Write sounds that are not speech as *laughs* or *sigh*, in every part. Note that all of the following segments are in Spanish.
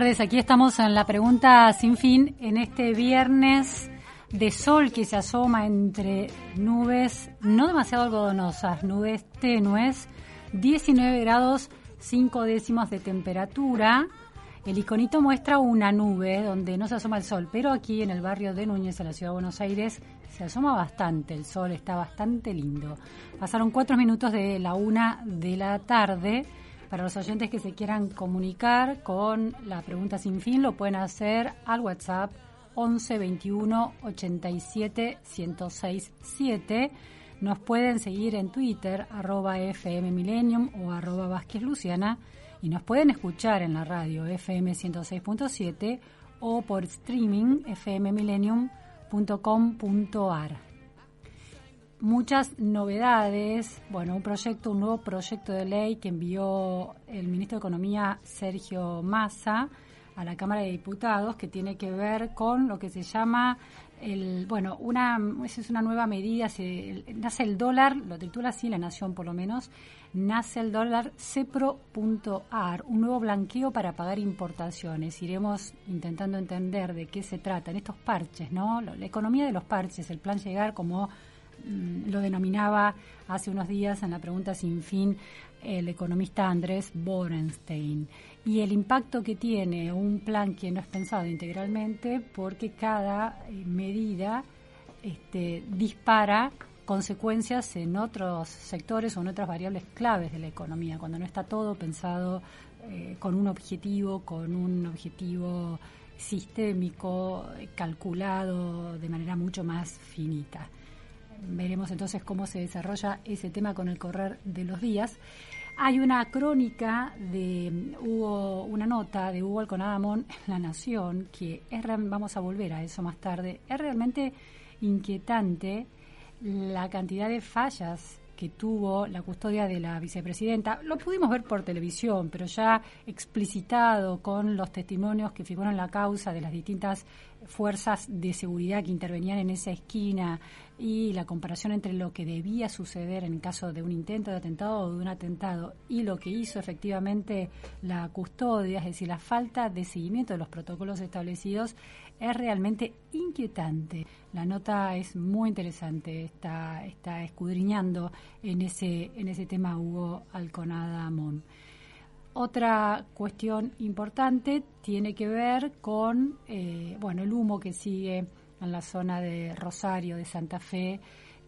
tardes, aquí estamos en la pregunta sin fin en este viernes de sol que se asoma entre nubes no demasiado algodonosas, nubes tenues, 19 grados 5 décimos de temperatura. El iconito muestra una nube donde no se asoma el sol, pero aquí en el barrio de Núñez, en la ciudad de Buenos Aires, se asoma bastante, el sol está bastante lindo. Pasaron cuatro minutos de la una de la tarde. Para los oyentes que se quieran comunicar con la pregunta sin fin, lo pueden hacer al WhatsApp 11 21 87 1067 7. Nos pueden seguir en Twitter, arroba FM Millennium o arroba Vázquez Luciana. Y nos pueden escuchar en la radio FM 106.7 o por streaming fmmillennium.com.ar muchas novedades. Bueno, un proyecto, un nuevo proyecto de ley que envió el ministro de Economía Sergio Massa a la Cámara de Diputados que tiene que ver con lo que se llama el bueno una es una nueva medida se, nace el dólar lo titula así la nación por lo menos nace el dólar cepro.ar un nuevo blanqueo para pagar importaciones iremos intentando entender de qué se trata en estos parches no la economía de los parches el plan llegar como lo denominaba hace unos días en la pregunta sin fin el economista Andrés Borenstein y el impacto que tiene un plan que no es pensado integralmente porque cada eh, medida este, dispara consecuencias en otros sectores o en otras variables claves de la economía, cuando no está todo pensado eh, con un objetivo, con un objetivo sistémico, calculado de manera mucho más finita. Veremos entonces cómo se desarrolla ese tema con el correr de los días. Hay una crónica de Hugo, una nota de Hugo Alconadamón en *laughs* La Nación, que es, vamos a volver a eso más tarde, es realmente inquietante la cantidad de fallas que tuvo la custodia de la vicepresidenta. Lo pudimos ver por televisión, pero ya explicitado con los testimonios que figuran en la causa de las distintas fuerzas de seguridad que intervenían en esa esquina y la comparación entre lo que debía suceder en caso de un intento de atentado o de un atentado y lo que hizo efectivamente la custodia, es decir, la falta de seguimiento de los protocolos establecidos, es realmente inquietante. La nota es muy interesante, está, está escudriñando en ese, en ese tema Hugo Alconada Mon. Otra cuestión importante tiene que ver con eh, bueno, el humo que sigue en la zona de Rosario, de Santa Fe,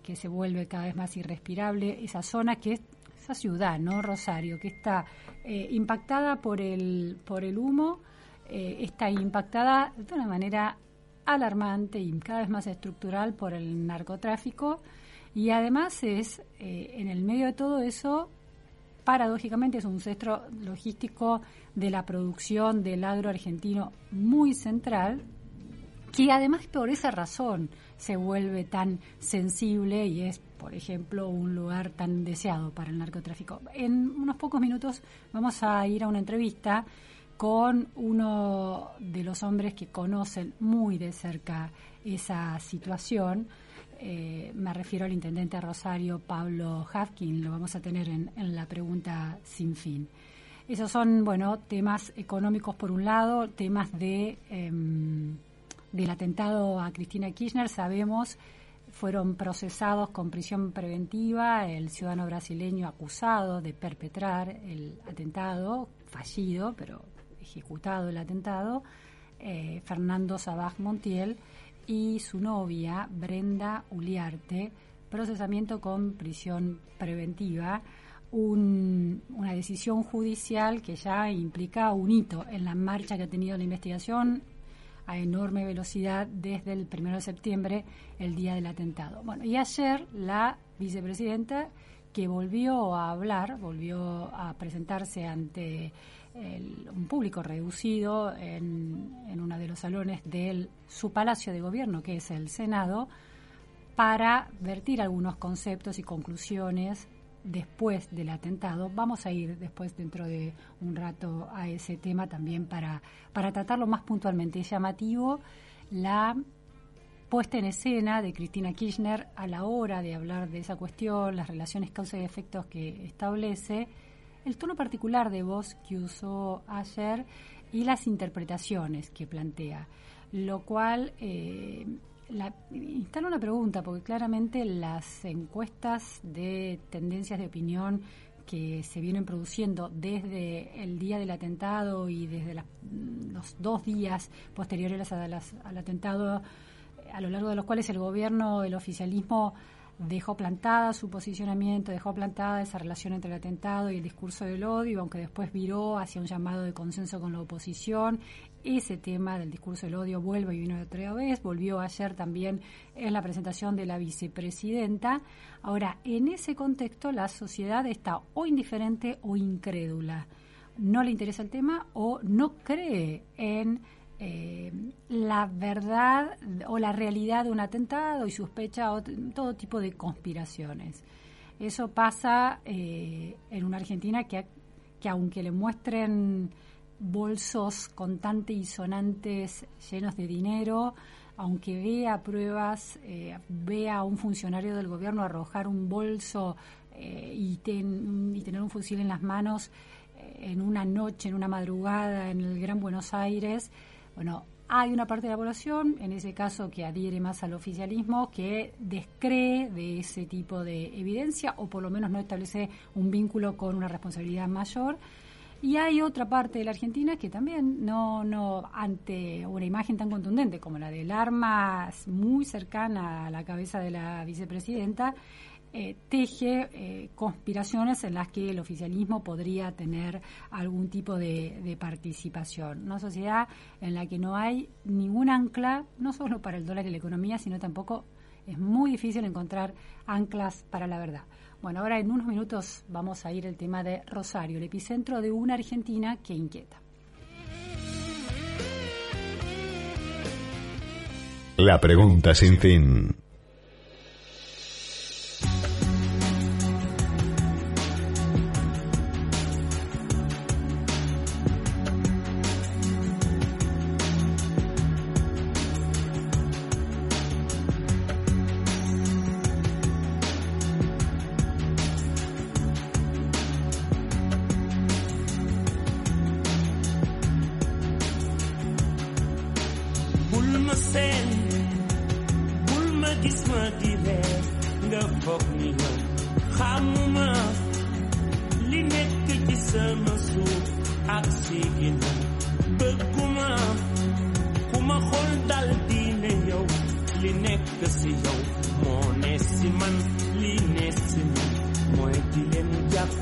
que se vuelve cada vez más irrespirable, esa zona que es esa ciudad, ¿no? Rosario, que está eh, impactada por el, por el humo, eh, está impactada de una manera alarmante y cada vez más estructural por el narcotráfico y además es, eh, en el medio de todo eso, paradójicamente es un centro logístico de la producción del agro argentino muy central, que además por esa razón se vuelve tan sensible y es, por ejemplo, un lugar tan deseado para el narcotráfico. En unos pocos minutos vamos a ir a una entrevista con uno de los hombres que conocen muy de cerca esa situación. Eh, me refiero al intendente Rosario Pablo Hafkin, lo vamos a tener en, la pregunta sin fin. Esos son, bueno, temas económicos por un lado, temas de... Eh, del atentado a Cristina Kirchner, sabemos fueron procesados con prisión preventiva el ciudadano brasileño acusado de perpetrar el atentado, fallido, pero ejecutado el atentado, eh, Fernando Sabaj Montiel, y su novia, Brenda Uliarte, procesamiento con prisión preventiva, una decisión judicial que ya implica un hito en la marcha que ha tenido la investigación a enorme velocidad desde el 1 de septiembre, el día del atentado. Bueno, y ayer la vicepresidenta que volvió a hablar, volvió a presentarse ante un público reducido en, en uno de los salones de su palacio de gobierno, que es el Senado, para vertir algunos conceptos y conclusiones después del atentado. Vamos a ir después, dentro de un rato, a ese tema también para, para tratarlo más puntualmente. Es llamativo la puesta en escena de Cristina Kirchner a la hora de hablar de esa cuestión, las relaciones causa y efectos que establece, el tono particular de voz que usó ayer y las interpretaciones que plantea, lo cual eh, la, instala una pregunta, porque claramente las encuestas de tendencias de opinión que se vienen produciendo desde el día del atentado y desde los dos días posteriores al atentado, a lo largo de los cuales el gobierno, el oficialismo dejó plantada su posicionamiento, dejó plantada esa relación entre el atentado y el discurso del odio, aunque después viró hacia un llamado de consenso con la oposición. Ese tema del discurso del odio vuelve y vino otra vez, volvió ayer también en la presentación de la vicepresidenta. Ahora, en ese contexto, la sociedad está o indiferente o incrédula. No le interesa el tema o no cree en eh, la verdad o la realidad de un atentado y sospecha todo tipo de conspiraciones. Eso pasa eh, en una Argentina que, que aunque le muestren bolsos contantes y sonantes llenos de dinero, aunque vea pruebas, eh, vea a un funcionario del gobierno arrojar un bolso y, y, tener un fusil en las manos en una noche, en una madrugada en el Gran Buenos Aires, bueno, hay una parte de la población, en ese caso que adhiere más al oficialismo, que descree de ese tipo de evidencia o por lo menos no establece un vínculo con una responsabilidad mayor. Y hay otra parte de la Argentina que también no, no, ante una imagen tan contundente como la del arma muy cercana a la cabeza de la vicepresidenta, eh, teje eh, conspiraciones en las que el oficialismo podría tener algún tipo de, participación. Una sociedad en la que no hay ningún ancla, no solo para el dólar y la economía, sino tampoco es muy difícil encontrar anclas para la verdad. Bueno, ahora en unos minutos vamos a ir al tema de Rosario, el epicentro de una Argentina que inquieta. La pregunta sin fin.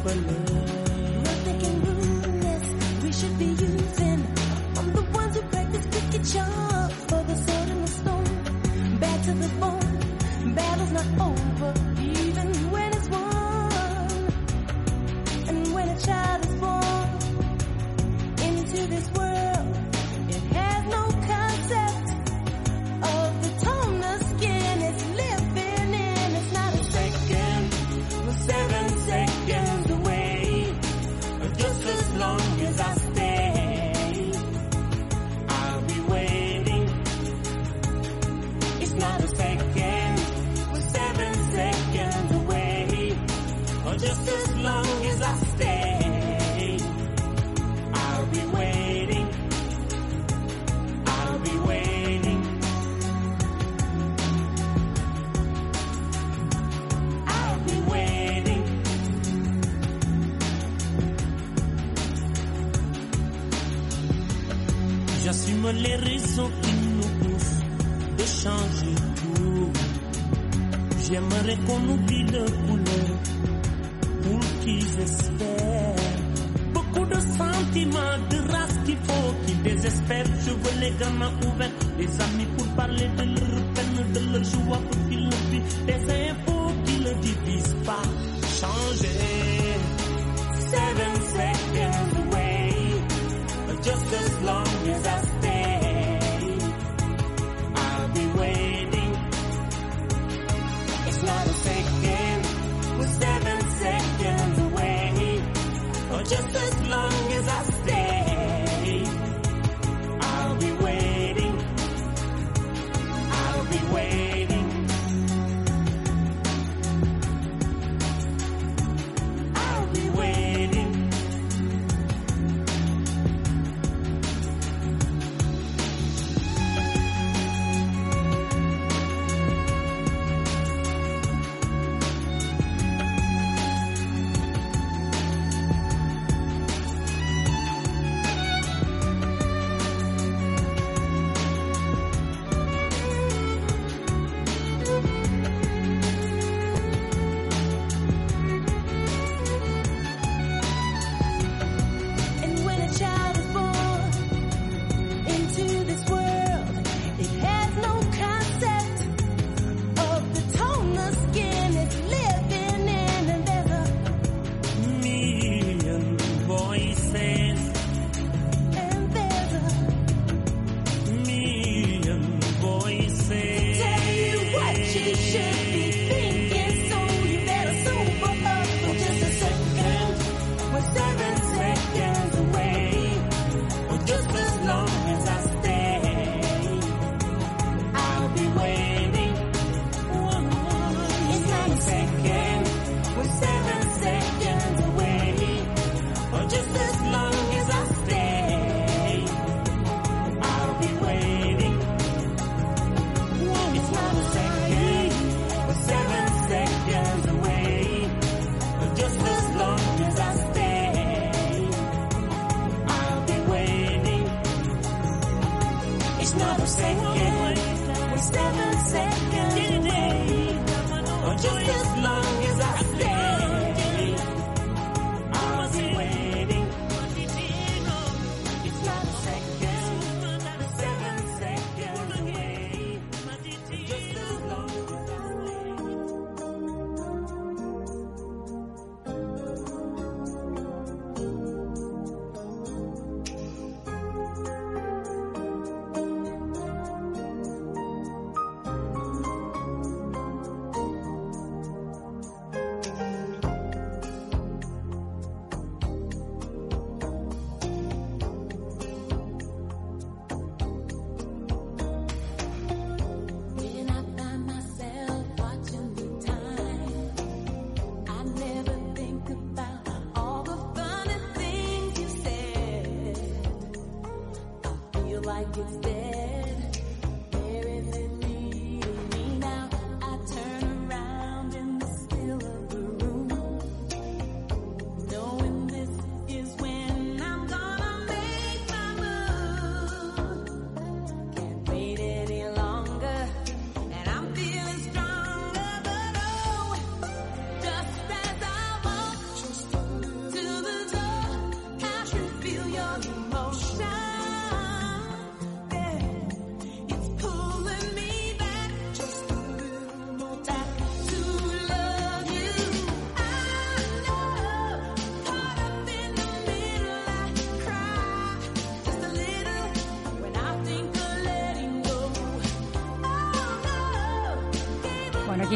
open you.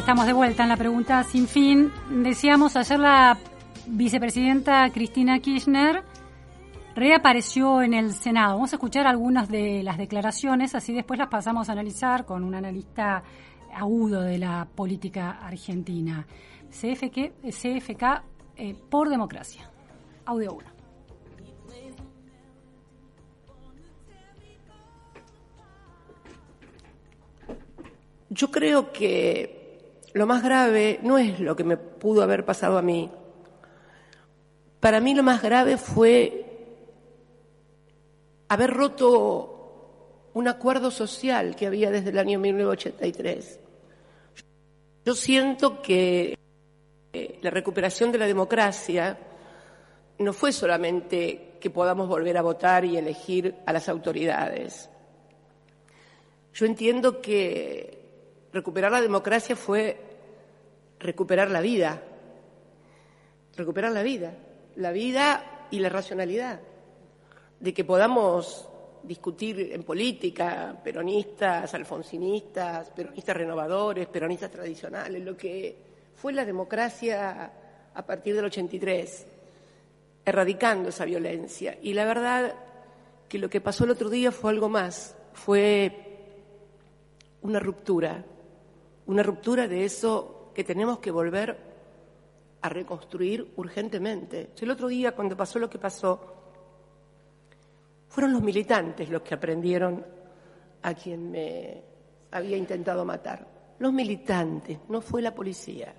Estamos de vuelta en la pregunta sin fin. Decíamos ayer la vicepresidenta Cristina Kirchner reapareció en el Senado. Vamos a escuchar algunas de las declaraciones, así después las pasamos a analizar con un analista agudo de la política argentina. CFK, CFK eh, por democracia. Audio 1. Yo creo que lo más grave no es lo que me pudo haber pasado a mí. Para mí lo más grave fue haber roto un acuerdo social que había desde el año 1983. Yo siento que eh, la recuperación de la democracia no fue solamente que podamos volver a votar y elegir a las autoridades. Yo entiendo que recuperar la democracia fue recuperar la vida, recuperar la vida, la vida y la racionalidad, de que podamos discutir en política, peronistas, alfonsinistas, peronistas renovadores, peronistas tradicionales, lo que fue la democracia a partir del 83. erradicando esa violencia. Y la verdad que lo que pasó el otro día fue algo más, fue una ruptura, una ruptura de eso que tenemos que volver a reconstruir urgentemente. El otro día, cuando pasó lo que pasó, fueron los militantes los que aprendieron a quien me había intentado matar. Los militantes, no fue la policía.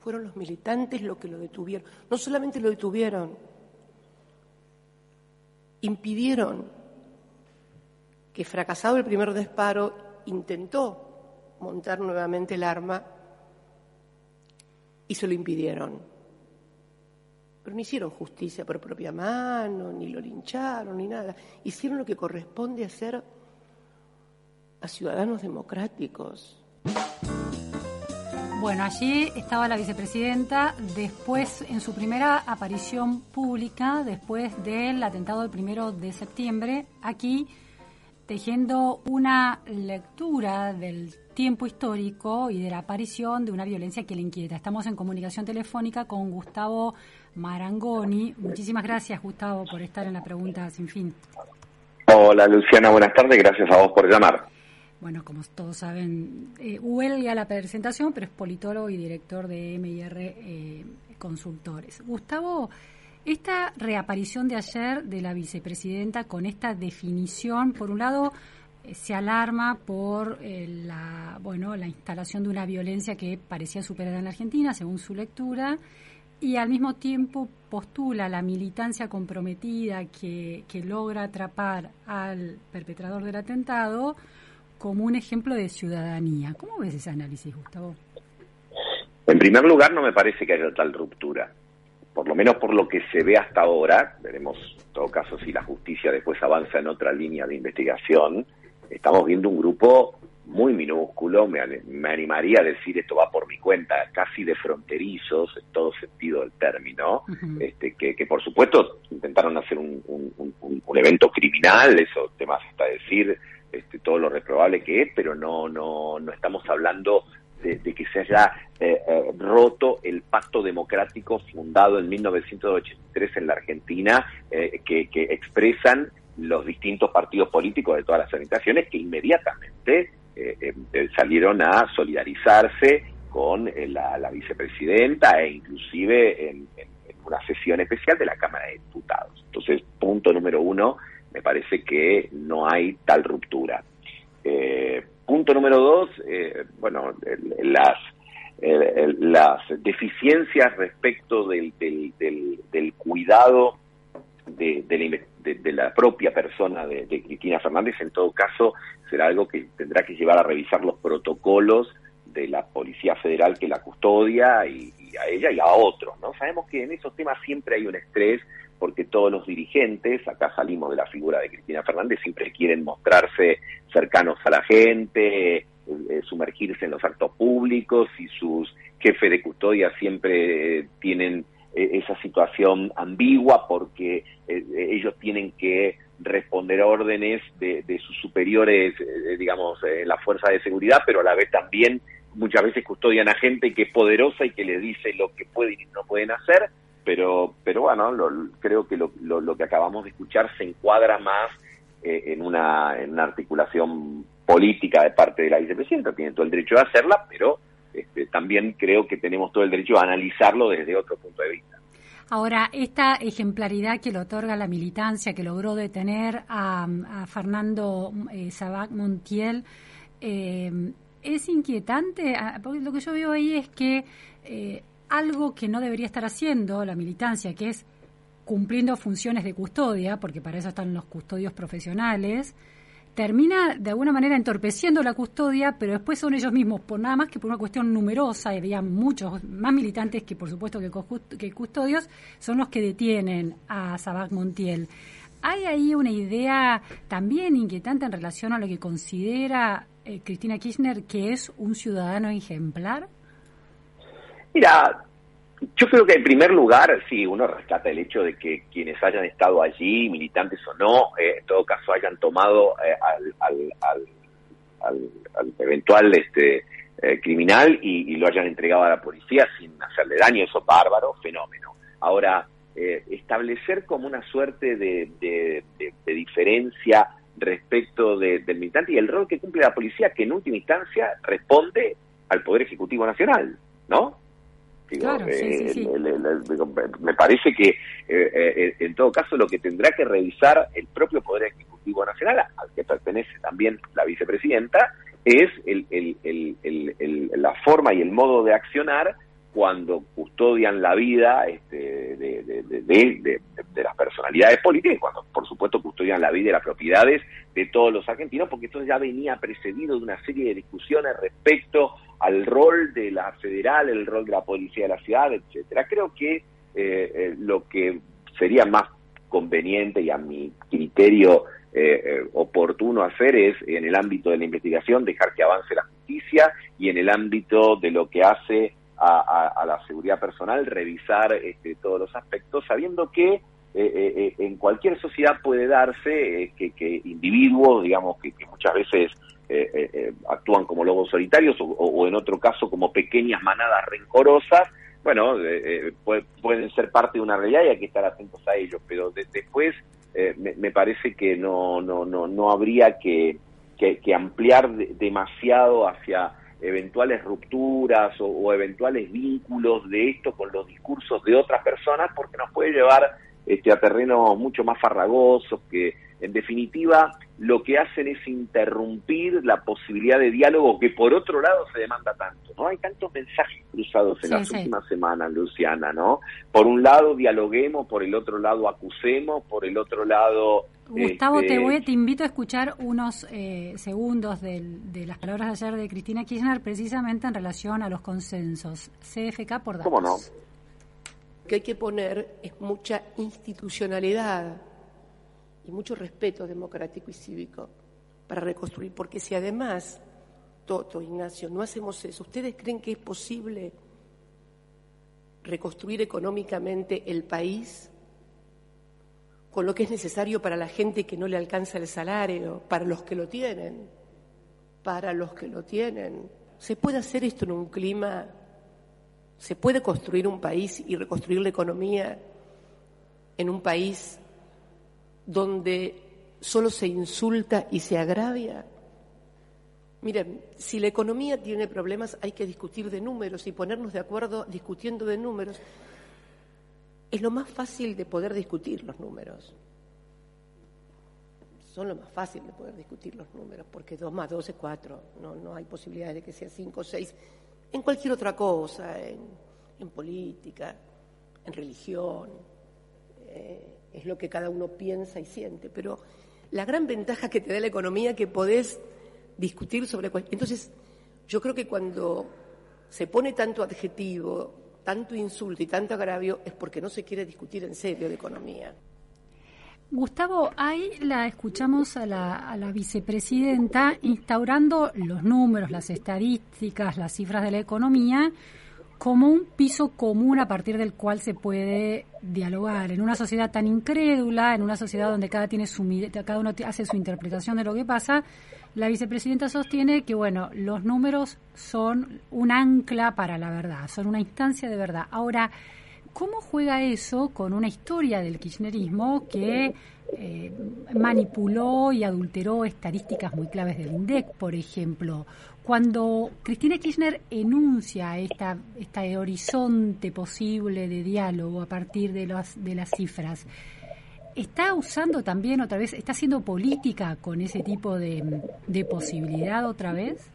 Fueron los militantes los que lo detuvieron. No solamente lo detuvieron, impidieron que fracasado el primer disparo intentó montar nuevamente el arma y se lo impidieron. Pero no hicieron justicia por propia mano, ni lo lincharon, ni nada. Hicieron lo que corresponde hacer a ciudadanos democráticos. Bueno, allí estaba la vicepresidenta después, en su primera aparición pública, después del atentado del primero de septiembre, aquí tejiendo una lectura del tiempo histórico y de la aparición de una violencia que le inquieta. Estamos en comunicación telefónica con Gustavo Marangoni. Muchísimas gracias, Gustavo, por estar en la pregunta sin fin. Hola, Luciana, buenas tardes. Gracias a vos por llamar. Bueno, como todos saben, eh, huelga la presentación, pero es politólogo y director de MIR eh, Consultores. Gustavo, esta reaparición de ayer de la vicepresidenta con esta definición, por un lado, eh, se alarma por eh, la, bueno, la instalación de una violencia que parecía superada en la Argentina, según su lectura, y al mismo tiempo postula la militancia comprometida que, que logra atrapar al perpetrador del atentado como un ejemplo de ciudadanía. ¿Cómo ves ese análisis, Gustavo? En primer lugar, no me parece que haya tal ruptura por lo menos por lo que se ve hasta ahora, veremos en todo caso si la justicia después avanza en otra línea de investigación, estamos viendo un grupo muy minúsculo, me, animaría a decir esto va por mi cuenta, casi de fronterizos en todo sentido del término, este, que, por supuesto intentaron hacer un, evento criminal, eso temas hasta decir este, todo lo reprobable que es, pero no, no, no estamos hablando de, que se haya eh, eh, roto el pacto democrático fundado en 1983 en la Argentina, eh, que, expresan los distintos partidos políticos de todas las organizaciones que inmediatamente salieron a solidarizarse con la, vicepresidenta e inclusive en, una sesión especial de la Cámara de Diputados. Entonces, punto número uno, me parece que no hay tal ruptura. Punto número dos, eh, bueno, las, las deficiencias respecto del, del, cuidado de, de, la, propia persona de, Cristina Fernández, en todo caso, será algo que tendrá que llevar a revisar los protocolos de la Policía Federal que la custodia y a ella y a otros, ¿no? Sabemos que en esos temas siempre hay un estrés porque todos los dirigentes, acá salimos de la figura de Cristina Fernández, siempre quieren mostrarse cercanos a la gente, eh, eh, sumergirse en los actos públicos y sus jefes de custodia siempre eh, tienen esa situación ambigua porque ellos tienen que responder órdenes de, sus superiores, digamos, la fuerza de seguridad, pero a la vez también muchas veces custodian a gente que es poderosa y que le dice lo que pueden y no pueden hacer pero, pero bueno, creo que lo, lo, que acabamos de escuchar se encuadra más eh, en, una, en una articulación política de parte de la vicepresidenta, tiene todo el derecho de hacerla, pero este, también creo que tenemos todo el derecho a analizarlo desde otro punto de vista. Ahora, esta ejemplaridad que le otorga la militancia, que logró detener a, Fernando eh, Sabac Montiel, eh, es inquietante, ah, porque lo que yo veo ahí es que eh, algo que no debería estar haciendo la militancia, que es cumpliendo funciones de custodia, porque para eso están los custodios profesionales, termina de alguna manera entorpeciendo la custodia, pero después son ellos mismos, por nada más que por una cuestión numerosa, y había muchos más militantes que por supuesto que, custodios, son los que detienen a Sabac Montiel. ¿Hay ahí una idea también inquietante en relación a lo que considera eh, Cristina Kirchner que es un ciudadano ejemplar? Mira, yo creo que en primer lugar, sí, uno rescata el hecho de que quienes hayan estado allí, militantes o no, eh, en todo caso hayan tomado eh, al, eventual este eh, criminal y, lo hayan entregado a la policía sin hacerle daño, eso es bárbaro, fenómeno. Ahora, establecer como una suerte de, diferencia respecto del militante y el rol que cumple la policía, que en última instancia responde al Poder Ejecutivo Nacional, ¿no? Claro, sí, sí, me parece que eh, eh, en todo caso lo que tendrá que revisar el propio Poder Ejecutivo Nacional, al que pertenece también la vicepresidenta, es el, la forma y el modo de accionar cuando custodian la vida este, de, las personalidades políticas cuando, por supuesto, custodian la vida y las propiedades de todos los argentinos, porque esto ya venía precedido de una serie de discusiones respecto al rol de la federal, el rol de la policía de la ciudad, etcétera. Creo que eh, eh, lo que sería más conveniente y a mi criterio eh, oportuno hacer es en el ámbito de la investigación dejar que avance la justicia y en el ámbito de lo que hace a, la seguridad personal, revisar este, todos los aspectos, sabiendo que eh, eh, eh, en cualquier sociedad puede darse que, individuos, digamos, que, muchas veces actúan como lobos solitarios o, en otro caso como pequeñas manadas rencorosas, bueno, pueden ser parte de una realidad y hay que estar atentos a ellos, pero después me, parece que no, no, no, no habría que, que ampliar demasiado hacia eventuales rupturas o, eventuales vínculos de esto con los discursos de otras personas porque nos puede llevar este, a terrenos mucho más farragosos que en definitiva lo que hacen es interrumpir la posibilidad de diálogo que por otro lado se demanda tanto, ¿no? Hay tantos mensajes cruzados en las últimas semanas, Luciana, ¿no? Por un lado dialoguemos, por el otro lado acusemos, por el otro lado Gustavo, te, este, voy, te invito a escuchar unos eh, segundos de, las palabras de ayer de Cristina Kirchner precisamente en relación a los consensos. CFK por datos. ¿Cómo no? Que hay que poner es mucha institucionalidad y mucho respeto democrático y cívico para reconstruir, porque si además, Toto, Ignacio, no hacemos eso, ¿ustedes creen que es posible reconstruir económicamente el país con lo que es necesario para la gente que no le alcanza el salario, para los que lo tienen, para los que lo tienen. ¿Se puede hacer esto en un clima? ¿Se puede construir un país y reconstruir la economía en un país donde solo se insulta y se agravia? Miren, si la economía tiene problemas hay que discutir de números y ponernos de acuerdo discutiendo de números es lo más fácil de poder discutir los números. Son lo más fácil de poder discutir los números, porque 2 más 2 es 4, no, no hay posibilidad de que sea 5 o 6, en cualquier otra cosa, en, política, en religión, eh, es lo que cada uno piensa y siente, pero la gran ventaja que te da la economía es que podés discutir sobre... Entonces, yo creo que cuando se pone tanto adjetivo tanto insulto y tanto agravio es porque no se quiere discutir en serio de economía. Gustavo, ahí la escuchamos a la, a la, vicepresidenta instaurando los números, las estadísticas, las cifras de la economía como un piso común a partir del cual se puede dialogar. En una sociedad tan incrédula, en una sociedad donde cada, tiene su, cada uno hace su interpretación de lo que pasa, la vicepresidenta sostiene que, bueno, los números son un ancla para la verdad, son una instancia de verdad. Ahora, ¿cómo juega eso con una historia del kirchnerismo que eh, manipuló y adulteró estadísticas muy claves del INDEC, por ejemplo? Cuando Cristina Kirchner enuncia esta, este horizonte posible de diálogo a partir de, las de las cifras, ¿Está usando también otra vez, está haciendo política con ese tipo de, posibilidad otra vez?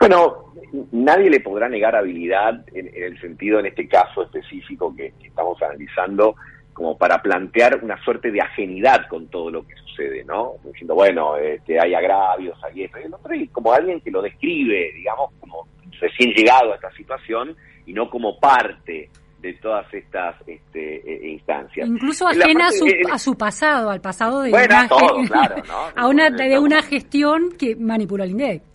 Bueno, nadie le podrá negar habilidad en, el sentido, en este caso específico que, estamos analizando, como para plantear una suerte de ajenidad con todo lo que sucede, ¿no? Diciendo, bueno, este, hay agravios, hay esto y el otro, y como alguien que lo describe, digamos, como recién llegado a esta situación y no como parte de todas estas este, e, instancias. Incluso ajena a, su, a su pasado, al pasado de, una, a *laughs* una, de una gestión que manipuló el INDEC.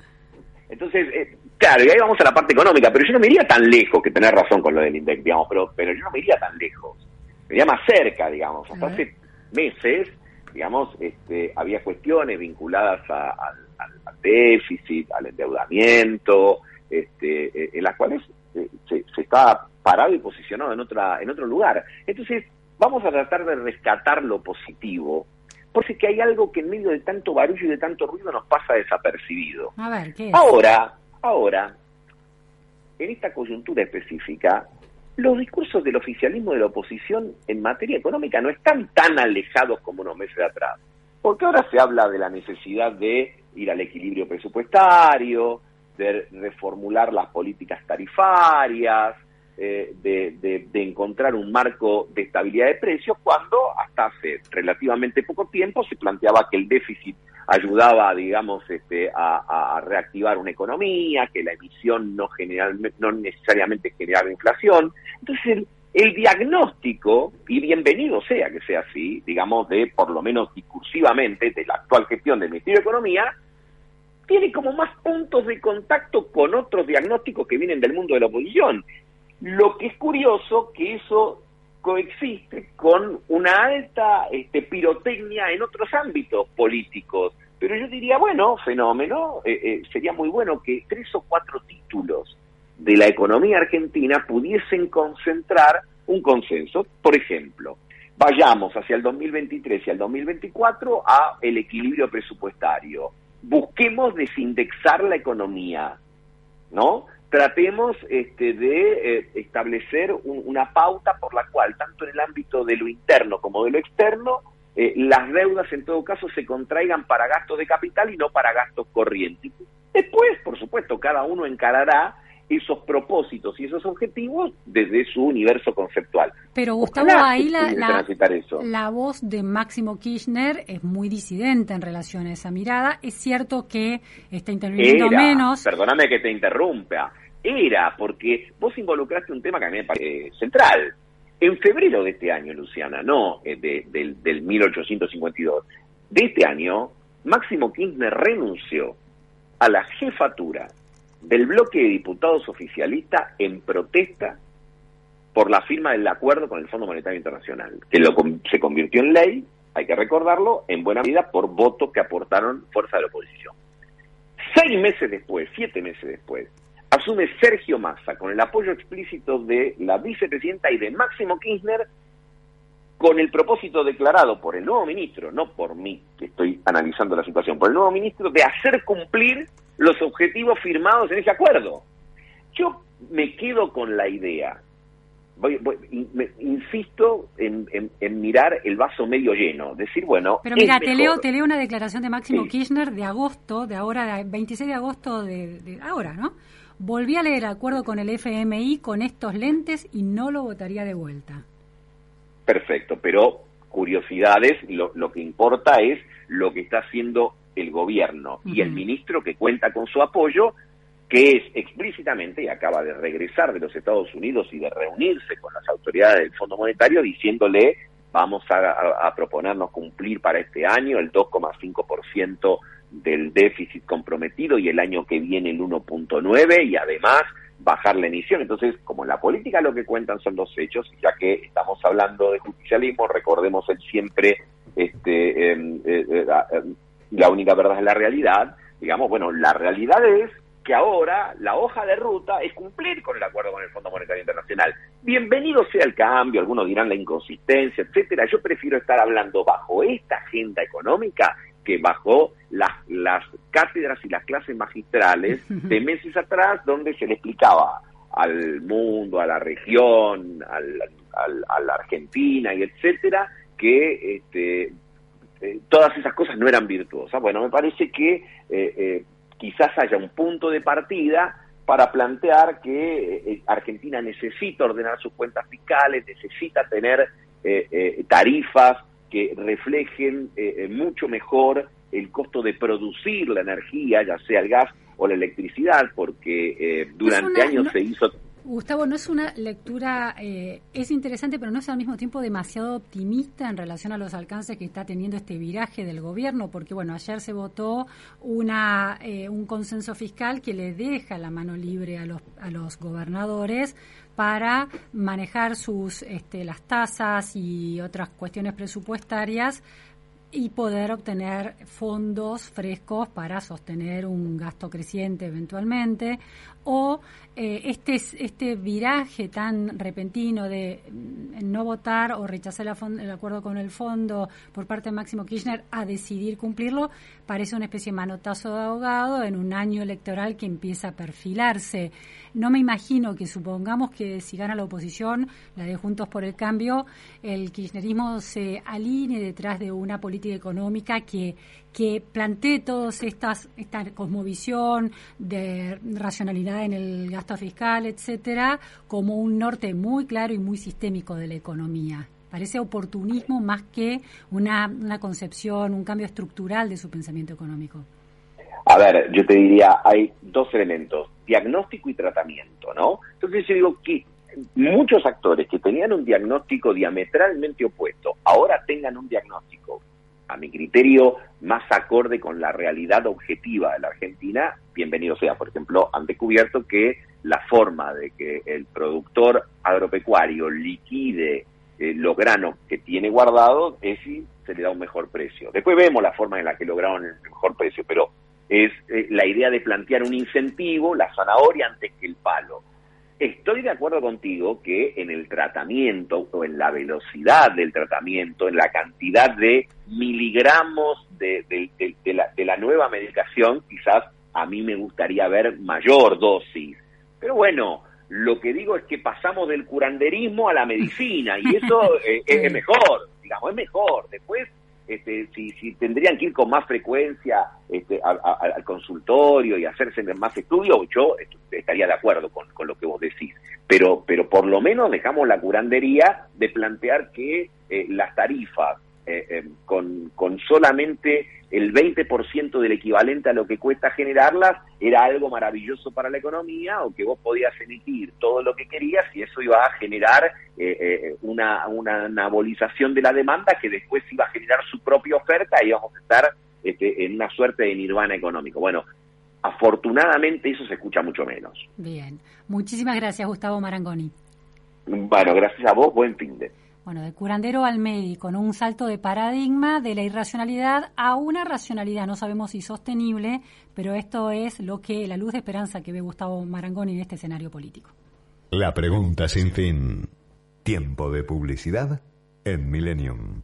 Entonces, eh, claro, y ahí vamos a la parte económica, pero yo no me iría tan lejos, que tener razón con lo del INDEC, digamos, pero, pero yo no me iría tan lejos, me iría más cerca, digamos, hasta hace meses, digamos, este, había cuestiones vinculadas al, déficit, al endeudamiento, este, eh, en las cuales eh, se, se está parado y posicionado en otra en otro lugar. Entonces, vamos a tratar de rescatar lo positivo, porque que hay algo que en medio de tanto barullo y de tanto ruido nos pasa desapercibido. A ver, ¿qué es? Ahora, ahora, en esta coyuntura específica, los discursos del oficialismo de la oposición en materia económica no están tan alejados como unos meses atrás. Porque ahora se habla de la necesidad de ir al equilibrio presupuestario, de reformular las políticas tarifarias, eh, de, de, de, encontrar un marco de estabilidad de precios, cuando hasta hace relativamente poco tiempo se planteaba que el déficit ayudaba, digamos, este, a, reactivar una economía, que la emisión no, generalmente, no necesariamente generaba inflación. Entonces, el, el diagnóstico, y bienvenido sea que sea así, digamos, de por lo menos discursivamente, de la actual gestión del Ministerio de Economía, tiene como más puntos de contacto con otros diagnósticos que vienen del mundo de la oposición. Lo que es curioso que eso coexiste con una alta este, pirotecnia en otros ámbitos políticos. Pero yo diría, bueno, fenómeno, eh, eh, sería muy bueno que tres o cuatro títulos de la economía argentina pudiesen concentrar un consenso. Por ejemplo, vayamos hacia el 2023 y al 2024 a el equilibrio presupuestario. Busquemos desindexar la economía, ¿no? Tratemos este, de eh, establecer un, una pauta por la cual, tanto en el ámbito de lo interno como de lo externo, eh, las deudas en todo caso se contraigan para gastos de capital y no para gastos corrientes. Después, por supuesto, cada uno encarará esos propósitos y esos objetivos desde su universo conceptual. Pero Gustavo, Ojalá ahí la, la, la, voz de Máximo Kirchner es muy disidente en relación a esa mirada. Es cierto que está interviniendo Era, menos. Perdóname que te interrumpa. Era porque vos involucraste un tema que a mí me parece central. En febrero de este año, Luciana, no eh, de, del, del 1852, de este año, Máximo Kirchner renunció a la jefatura del bloque de diputados oficialistas en protesta por la firma del acuerdo con el Fondo Monetario Internacional, que lo, se convirtió en ley, hay que recordarlo, en buena medida por votos que aportaron fuerza de la oposición. Seis meses después, siete meses después, asume Sergio Massa con el apoyo explícito de la vicepresidenta y de Máximo Kirchner con el propósito declarado por el nuevo ministro, no por mí que estoy analizando la situación, por el nuevo ministro de hacer cumplir los objetivos firmados en ese acuerdo. Yo me quedo con la idea, voy, voy, me, insisto en, en, en, mirar el vaso medio lleno, decir, bueno... Pero mira, te leo, te leo una declaración de Máximo sí. Kirchner de agosto, de ahora, de 26 de agosto de, de ahora, ¿no? Volví a leer el acuerdo con el FMI con estos lentes y no lo votaría de vuelta. Perfecto, pero curiosidades, lo, lo que importa es lo que está haciendo el gobierno. Y el ministro que cuenta con su apoyo, que es explícitamente, y acaba de regresar de los Estados Unidos y de reunirse con las autoridades del Fondo Monetario, diciéndole vamos a, a, a proponernos cumplir para este año el 2,5% del déficit comprometido y el año que viene el 1.9 y además bajar la emisión. Entonces, como en la política lo que cuentan son los hechos, ya que estamos hablando de justicialismo, recordemos el siempre este, eh, eh, eh, la única verdad es la realidad, digamos, bueno, la realidad es que ahora la hoja de ruta es cumplir con el acuerdo con el Fondo Monetario Internacional. Bienvenido sea el cambio, algunos dirán la inconsistencia, etcétera. Yo prefiero estar hablando bajo esta agenda económica que bajo las, las cátedras y las clases magistrales *laughs* de meses atrás donde se le explicaba al mundo, a la región, al, al, a la Argentina y etcétera, que este, eh, todas esas cosas no eran virtuosas. Bueno, me parece que eh, eh, quizás haya un punto de partida para plantear que eh, Argentina necesita ordenar sus cuentas fiscales, necesita tener tarifas que reflejen mucho mejor el costo de producir la energía, ya sea el gas o la electricidad, porque durante una, años no, se hizo Gustavo, no es una lectura, eh, es interesante, pero no es al mismo tiempo demasiado optimista en relación a los alcances que está teniendo este viraje del gobierno, porque bueno, ayer se votó una, eh, un consenso fiscal que le deja la mano libre a los, a los gobernadores para manejar sus este, las tasas y otras cuestiones presupuestarias y poder obtener fondos frescos para sostener un gasto creciente eventualmente o eh, este este viraje tan repentino de mm, no votar o rechazar el acuerdo con el fondo por parte de Máximo Kirchner a decidir cumplirlo parece una especie de manotazo de ahogado en un año electoral que empieza a perfilarse. No me imagino que supongamos que si gana la oposición, la de Juntos por el Cambio, el kirchnerismo se alinee detrás de una política económica que, que plantee todas estas, esta cosmovisión de racionalidad en el gasto fiscal, etcétera, como un norte muy claro y muy sistémico de la economía. Parece oportunismo más que una, una concepción, un cambio estructural de su pensamiento económico. A ver, yo te diría, hay dos elementos, diagnóstico y tratamiento, ¿no? Entonces yo digo que muchos actores que tenían un diagnóstico diametralmente opuesto, ahora tengan un diagnóstico, a mi criterio, más acorde con la realidad objetiva de la Argentina, bienvenido sea. Por ejemplo, han descubierto que la forma de que el productor agropecuario liquide eh, los granos que tiene guardados es si se le da un mejor precio. Después vemos la forma en la que lograron el mejor precio, pero es eh, la idea de plantear un incentivo, la zanahoria antes que el palo. Estoy de acuerdo contigo que en el tratamiento o en la velocidad del tratamiento, en la cantidad de miligramos de, la, de la nueva medicación, quizás a mí me gustaría ver mayor dosis. Pero bueno, lo que digo es que pasamos del curanderismo a la medicina y eso *laughs* eh, es mejor, digamos, es mejor. Después este, si, si tendrían que ir con más frecuencia este, al consultorio y hacerse más estudios, yo estaría de acuerdo con, lo que vos decís. Pero, pero por lo menos dejamos la curandería de plantear que eh, las tarifas eh, eh, con, con solamente el 20% del equivalente a lo que cuesta generarlas era algo maravilloso para la economía o que vos podías emitir todo lo que querías y eso iba a generar eh, eh, una, una anabolización de la demanda que después iba a generar su propia oferta y íbamos a estar este, en una suerte de nirvana económico. Bueno, afortunadamente eso se escucha mucho menos. Bien, muchísimas gracias Gustavo Marangoni. Bueno, gracias a vos, buen fin de bueno, de curandero al médico, con un salto de paradigma de la irracionalidad a una racionalidad, no sabemos si sostenible, pero esto es lo que la luz de esperanza que ve Gustavo Marangoni en este escenario político. La pregunta sin fin. Tiempo de publicidad en Millennium.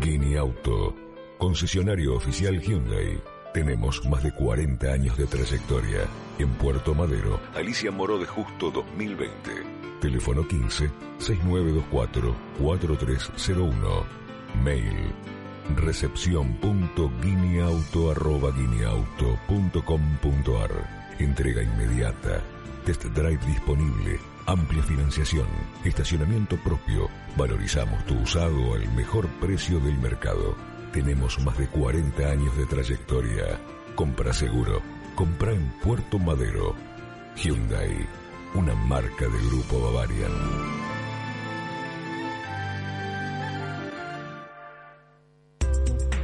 Guinea Auto, concesionario oficial Hyundai. Tenemos más de 40 años de trayectoria. En Puerto Madero, Alicia Moró de Justo 2020. Teléfono 15 6924 4301. Mail recepción.guineauto.com.ar Entrega inmediata. Test drive disponible. Amplia financiación. Estacionamiento propio. Valorizamos tu usado al mejor precio del mercado. Tenemos más de 40 años de trayectoria. Compra seguro. Compra en Puerto Madero. Hyundai una marca del Grupo Bavarian.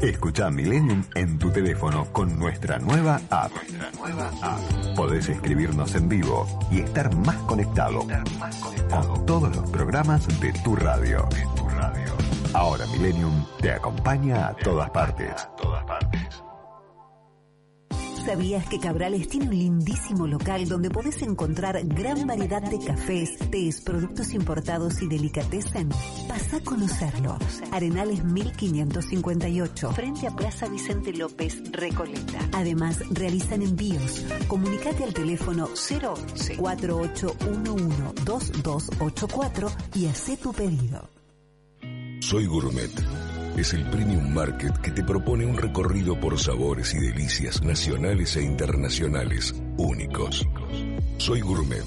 Escucha Millennium en tu teléfono con nuestra nueva app. nueva app. Podés escribirnos en vivo y estar más conectado, más conectado. con todos los programas de tu radio. De tu radio. Ahora Millennium te acompaña a todas partes. A todas partes. ¿Sabías que Cabrales tiene un lindísimo local donde podés encontrar gran variedad de cafés, tés, productos importados y delicatessen? Pasa a conocerlo. Arenales 1558, frente a Plaza Vicente López, Recoleta. Además, realizan envíos. Comunicate al teléfono 011 4811 2284 y haz tu pedido. Soy Gourmet es el Premium Market que te propone un recorrido por sabores y delicias nacionales e internacionales únicos. Soy Gourmet.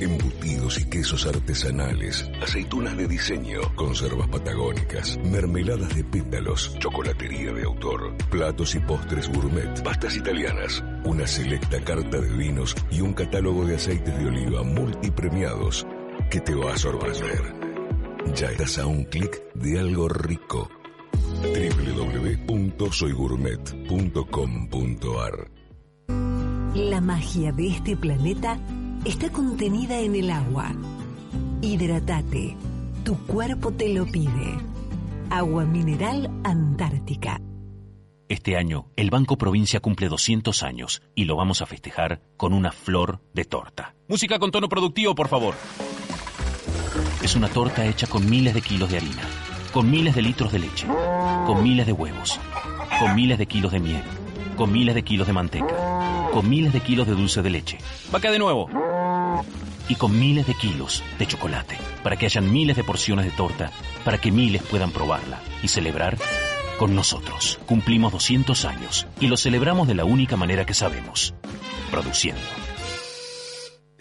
Embutidos y quesos artesanales, aceitunas de diseño, conservas patagónicas, mermeladas de pétalos, chocolatería de autor, platos y postres gourmet, pastas italianas, una selecta carta de vinos y un catálogo de aceites de oliva multipremiados que te va a sorprender. Ya estás a un clic de algo rico www.soygourmet.com.ar La magia de este planeta está contenida en el agua. Hidratate, tu cuerpo te lo pide. Agua mineral Antártica. Este año, el Banco Provincia cumple 200 años y lo vamos a festejar con una flor de torta. Música con tono productivo, por favor. Es una torta hecha con miles de kilos de harina, con miles de litros de leche, con miles de huevos, con miles de kilos de miel, con miles de kilos de manteca, con miles de kilos de dulce de leche. Vaca de nuevo. Y con miles de kilos de chocolate, para que hayan miles de porciones de torta, para que miles puedan probarla y celebrar con nosotros. Cumplimos 200 años y lo celebramos de la única manera que sabemos, produciendo.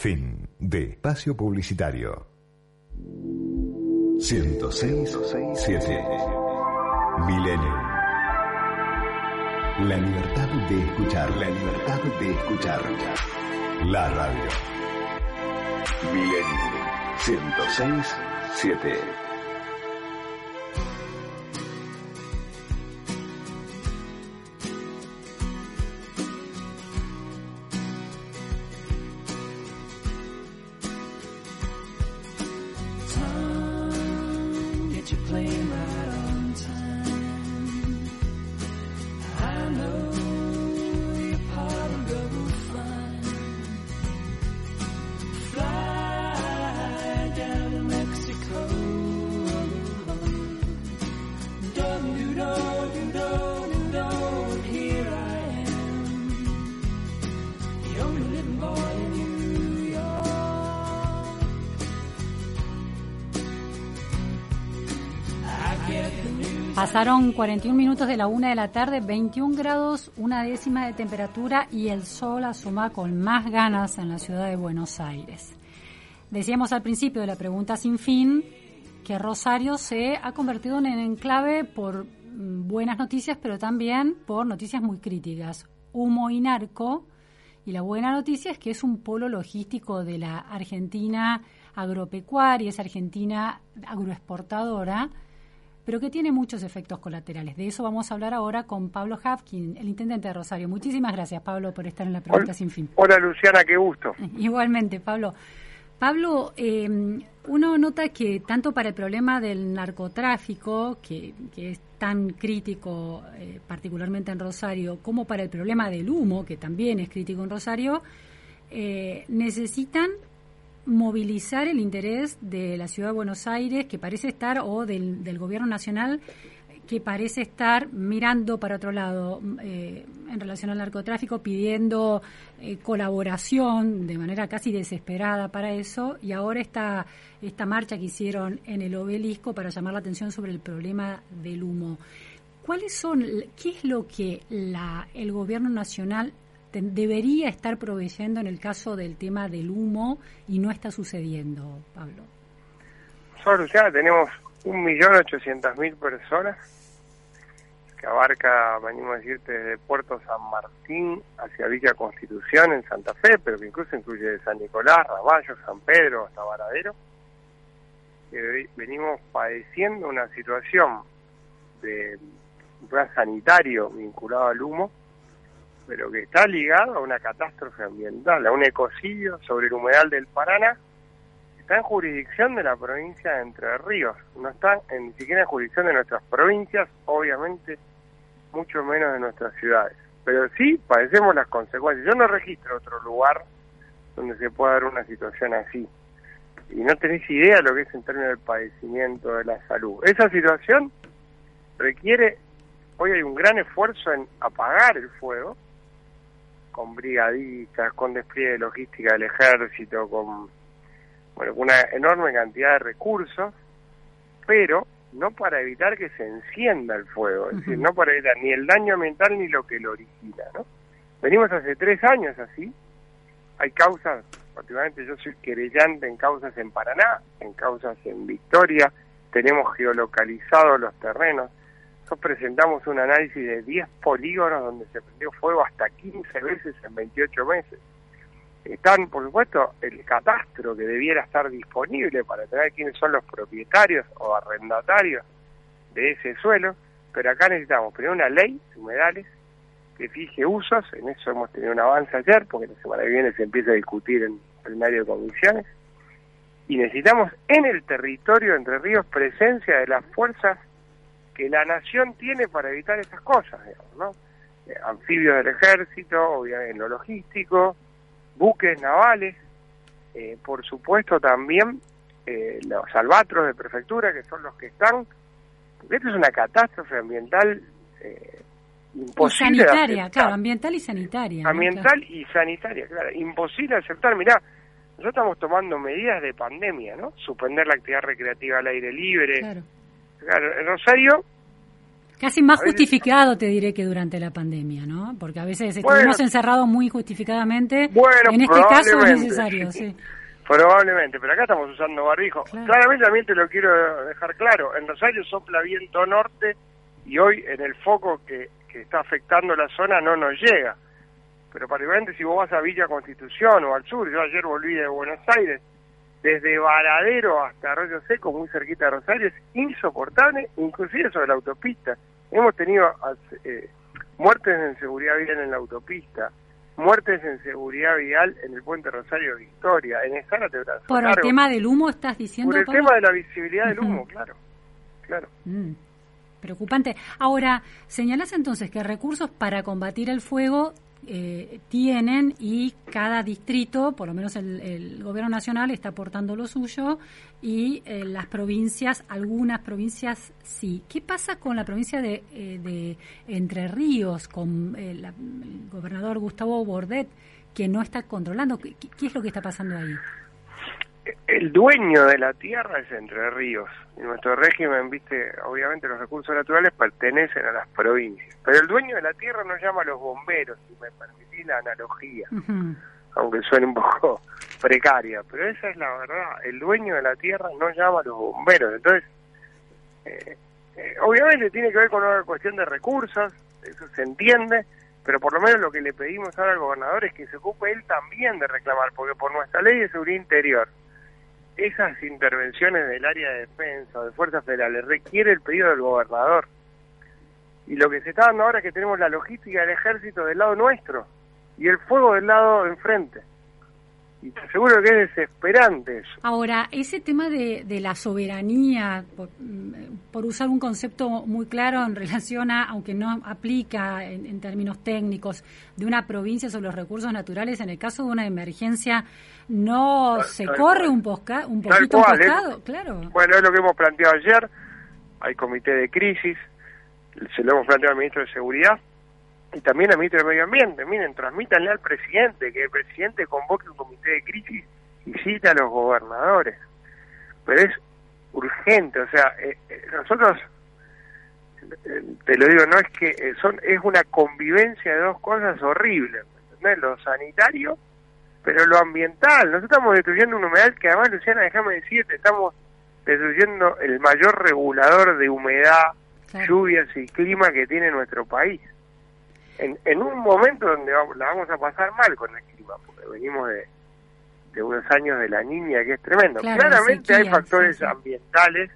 Fin de espacio publicitario. 106, 7 Milenio. La libertad de escuchar, la libertad de escuchar. La radio. Milenio 106, 7. Pasaron 41 minutos de la una de la tarde, 21 grados, una décima de temperatura y el sol asoma con más ganas en la ciudad de Buenos Aires. Decíamos al principio de la pregunta sin fin que Rosario se ha convertido en enclave por mm, buenas noticias, pero también por noticias muy críticas. Humo y narco. Y la buena noticia es que es un polo logístico de la Argentina agropecuaria, es Argentina agroexportadora pero que tiene muchos efectos colaterales. De eso vamos a hablar ahora con Pablo Hafkin, el intendente de Rosario. Muchísimas gracias, Pablo, por estar en la pregunta Hola. sin fin. Hola Luciana, qué gusto. *laughs* Igualmente, Pablo. Pablo, eh, uno nota que tanto para el problema del narcotráfico, que, que es tan crítico eh, particularmente en Rosario, como para el problema del humo, que también es crítico en Rosario, eh, necesitan movilizar el interés de la ciudad de Buenos Aires, que parece estar, o del, del gobierno nacional, que parece estar mirando para otro lado eh, en relación al narcotráfico, pidiendo eh, colaboración de manera casi desesperada para eso, y ahora esta, esta marcha que hicieron en el obelisco para llamar la atención sobre el problema del humo. ¿Cuáles son, qué es lo que la, el gobierno nacional debería estar proveyendo en el caso del tema del humo y no está sucediendo, Pablo? Nosotros, Luciana, tenemos 1.800.000 personas que abarca, venimos a decirte, desde Puerto San Martín hacia Villa Constitución en Santa Fe, pero que incluso incluye San Nicolás, Ramallo, San Pedro, hasta Varadero, que ve- venimos padeciendo una situación de un plan sanitario vinculado al humo, pero que está ligado a una catástrofe ambiental, a un ecocidio sobre el humedal del Paraná, está en jurisdicción de la provincia de Entre Ríos, no está en, ni siquiera en jurisdicción de nuestras provincias, obviamente mucho menos de nuestras ciudades. Pero sí padecemos las consecuencias. Yo no registro otro lugar donde se pueda dar una situación así. Y no tenés idea de lo que es en términos del padecimiento de la salud. Esa situación requiere, hoy hay un gran esfuerzo en apagar el fuego, con brigadistas, con despliegue de logística del ejército, con bueno, una enorme cantidad de recursos, pero no para evitar que se encienda el fuego, es decir, no para evitar ni el daño ambiental ni lo que lo origina, ¿no? Venimos hace tres años así, hay causas, particularmente yo soy querellante en causas en Paraná, en causas en Victoria, tenemos geolocalizados los terrenos. Nosotros presentamos un análisis de 10 polígonos donde se prendió fuego hasta 15 veces en 28 meses. Están, por supuesto, el catastro que debiera estar disponible para tener quiénes son los propietarios o arrendatarios de ese suelo, pero acá necesitamos primero una ley de humedales que fije usos, en eso hemos tenido un avance ayer, porque la semana que viene se empieza a discutir en plenario de comisiones, y necesitamos en el territorio Entre Ríos presencia de las fuerzas que la nación tiene para evitar esas cosas, digamos, ¿no? Eh, anfibios del ejército, obviamente en lo logístico, buques navales, eh, por supuesto también eh, los albatros de prefectura, que son los que están. Esto es una catástrofe ambiental eh, Y imposible. de sanitaria, claro, ambiental y sanitaria. ¿no? Ambiental y sanitaria, claro. Imposible aceptar. Mirá, nosotros estamos tomando medidas de pandemia, ¿no? Suspender la actividad recreativa al aire libre. Claro. Claro, en Rosario, Casi más veces- justificado, te diré, que durante la pandemia, ¿no? Porque a veces Bueno. estuvimos encerrados muy justificadamente. Bueno, en este caso es probablemente, necesario, sí. *laughs* sí. Probablemente, pero acá estamos usando barbijo. Claro. Claramente también te lo quiero dejar claro. En Rosario sopla viento norte y hoy en el foco que, que está afectando la zona no nos llega. Pero particularmente si vos vas a Villa Constitución o al sur, yo ayer volví de Buenos Aires, desde Varadero hasta Arroyo Seco, muy cerquita de Rosario, es insoportable, inclusive sobre la autopista. Hemos tenido eh, muertes en seguridad vial en la autopista, muertes en seguridad vial en el puente Rosario Victoria, en Escala te brazo Por el tema del humo estás diciendo, Por el Pablo? tema de la visibilidad del humo, claro. Claro. Mm, preocupante. Ahora, señalas entonces que recursos para combatir el fuego eh, tienen y cada distrito, por lo menos el, el gobierno nacional, está aportando lo suyo y eh, las provincias, algunas provincias sí. ¿Qué pasa con la provincia de, eh, de Entre Ríos, con eh, la- el gobernador Gustavo Bordet, que no está controlando? ¿Qué, qué es lo que está pasando ahí? El dueño de la tierra es Entre Ríos. Y nuestro régimen, viste, obviamente los recursos naturales pertenecen a las provincias. Pero el dueño de la tierra no llama a los bomberos, si me permitís la analogía. Aunque suene un poco *laughs* precaria, pero esa es la verdad. El dueño de la tierra no llama a los bomberos. Entonces, eh, eh, obviamente tiene que ver con una cuestión de recursos, eso se entiende, pero por lo menos lo que le pedimos ahora al gobernador es que se ocupe él también de reclamar, porque por nuestra ley de seguridad interior, esas intervenciones del área de defensa o de fuerzas federales requiere el pedido del gobernador. Y lo que se está dando ahora es que tenemos la logística del ejército del lado nuestro y el fuego del lado enfrente. Y te aseguro que es desesperante eso. Ahora, ese tema de, de la soberanía, por, mm, por usar un concepto muy claro en relación a, aunque no aplica en, en términos técnicos, de una provincia sobre los recursos naturales, en el caso de una emergencia, ¿no Tal- se tal corre cual. un, posca, un poquito un cual, ¿eh? costado? Claro. Bueno, es lo que hemos planteado ayer. Hay comité de crisis, se lo hemos planteado al ministro de Seguridad y también al ministro de Medio Ambiente. Miren, transmítanle al presidente que el presidente convoque un comité de crisis y cite a los gobernadores. Pero es urgente, o sea, eh, eh, nosotros, eh, te lo digo, no es que son es una convivencia de dos cosas horribles, ¿me ¿entendés? Lo sanitario, pero lo ambiental. Nosotros estamos destruyendo un humedal que además, Luciana, déjame decirte, estamos destruyendo el mayor regulador de humedad, Claro. lluvias y clima que tiene nuestro país. En, en un momento donde vamos- la vamos a pasar mal con el clima, porque venimos de, de unos años de la niña que es tremendo. Claro, Claramente hay factores sí, sí. ambientales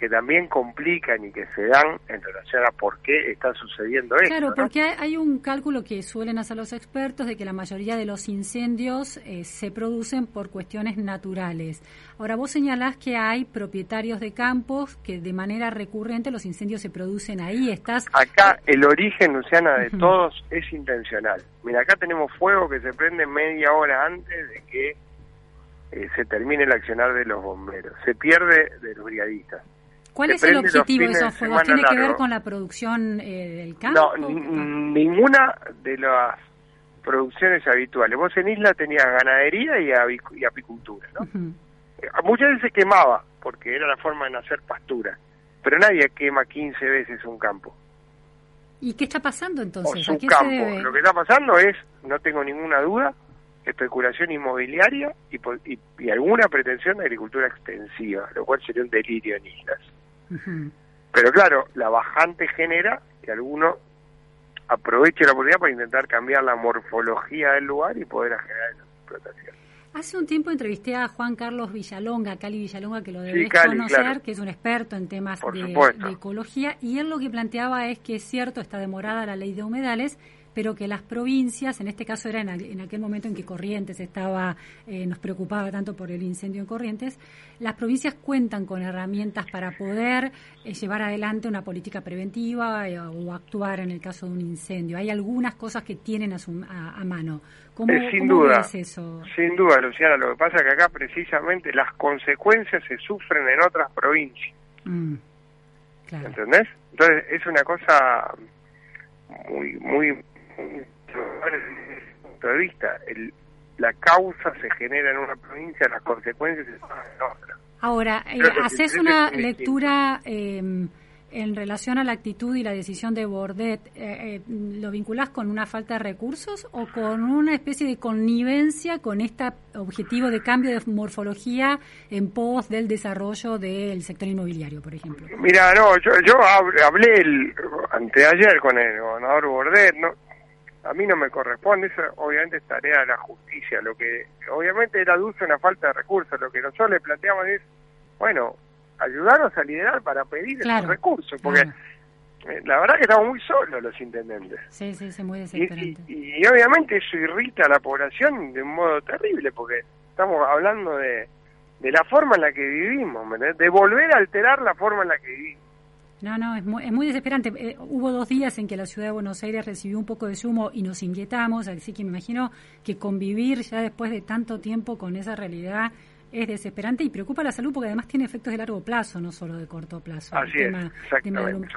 que también complican y que se dan en relación a por qué está sucediendo esto. Claro, ¿no? porque hay, un cálculo que suelen hacer los expertos de que la mayoría de los incendios eh, se producen por cuestiones naturales. Ahora, vos señalás que hay propietarios de campos que de manera recurrente los incendios se producen ahí. Estás Acá el origen, Luciana, de todos es intencional. Mira, acá tenemos fuego que se prende media hora antes de que eh, se termine el accionar de los bomberos. Se pierde de los brigadistas. ¿Cuál es el objetivo de esos fuegos? semana ¿Tiene que ver con la producción eh, del campo? No, ninguna de las producciones habituales. Vos en Isla tenías ganadería y, avic- y apicultura, ¿no? Eh, Muchas veces se quemaba, porque era la forma de hacer pastura. Pero nadie quema 15 veces un campo. ¿Y qué está pasando o entonces? su ¿A qué se campo. debe? Lo que está pasando es, no tengo ninguna duda, especulación inmobiliaria y, y, y alguna pretensión de agricultura extensiva, lo cual sería un delirio en islas. Pero claro, la bajante genera que alguno aproveche la oportunidad para intentar cambiar la morfología del lugar y poder generar esa explotación. Hace un tiempo entrevisté a Juan Carlos Villalonga, Cali Villalonga, que lo debes Cali, conocer, claro. que es un experto en temas de, de ecología, y él lo que planteaba es que es cierto, está demorada la ley de humedales, pero que las provincias, en este caso era en, aqu- en aquel momento en que Corrientes estaba, eh, nos preocupaba tanto por el incendio en Corrientes, las provincias cuentan con herramientas para poder eh, llevar adelante una política preventiva eh, o actuar en el caso de un incendio. Hay algunas cosas que tienen a, su- a- a mano. ¿Cómo, Eh, sin cómo duda. ves eso? Sin duda, Luciana, lo que pasa es que acá precisamente las consecuencias se sufren en otras provincias, Mm, claro. ¿entendés? Entonces es una cosa muy, muy, punto de vista. El, la causa se genera en una provincia, las consecuencias se sufren en otra. Ahora, eh, ¿haces una son lectura eh, en relación a la actitud y la decisión de Bordet? Eh, eh, ¿Lo vinculás con una falta de recursos o con una especie de connivencia con este objetivo de cambio de morfología en pos del desarrollo del sector inmobiliario, por ejemplo? Mira, no, yo, yo hab- hablé el, anteayer con el gobernador Bordet, no, a mí no me corresponde, eso obviamente es tarea de la justicia, lo que obviamente él aduce una falta de recursos, lo que nosotros le planteamos es, bueno, ayudarnos a liderar para pedir Claro, esos recursos, porque claro. eh, la verdad que estamos muy solos los intendentes. Sí, sí, sí, muy Y, desesperante. y- y obviamente eso irrita a la población de un modo terrible, porque estamos hablando de, de la forma en la que vivimos, de volver a alterar la forma en la que vivimos. No, no, es muy, es muy desesperante. Eh, hubo dos días en que la ciudad de Buenos Aires recibió un poco de sumo y nos inquietamos, así que me imagino que convivir ya después de tanto tiempo con esa realidad es desesperante y preocupa la salud porque además tiene efectos de largo plazo, no solo de corto plazo. Así es, tema exactamente.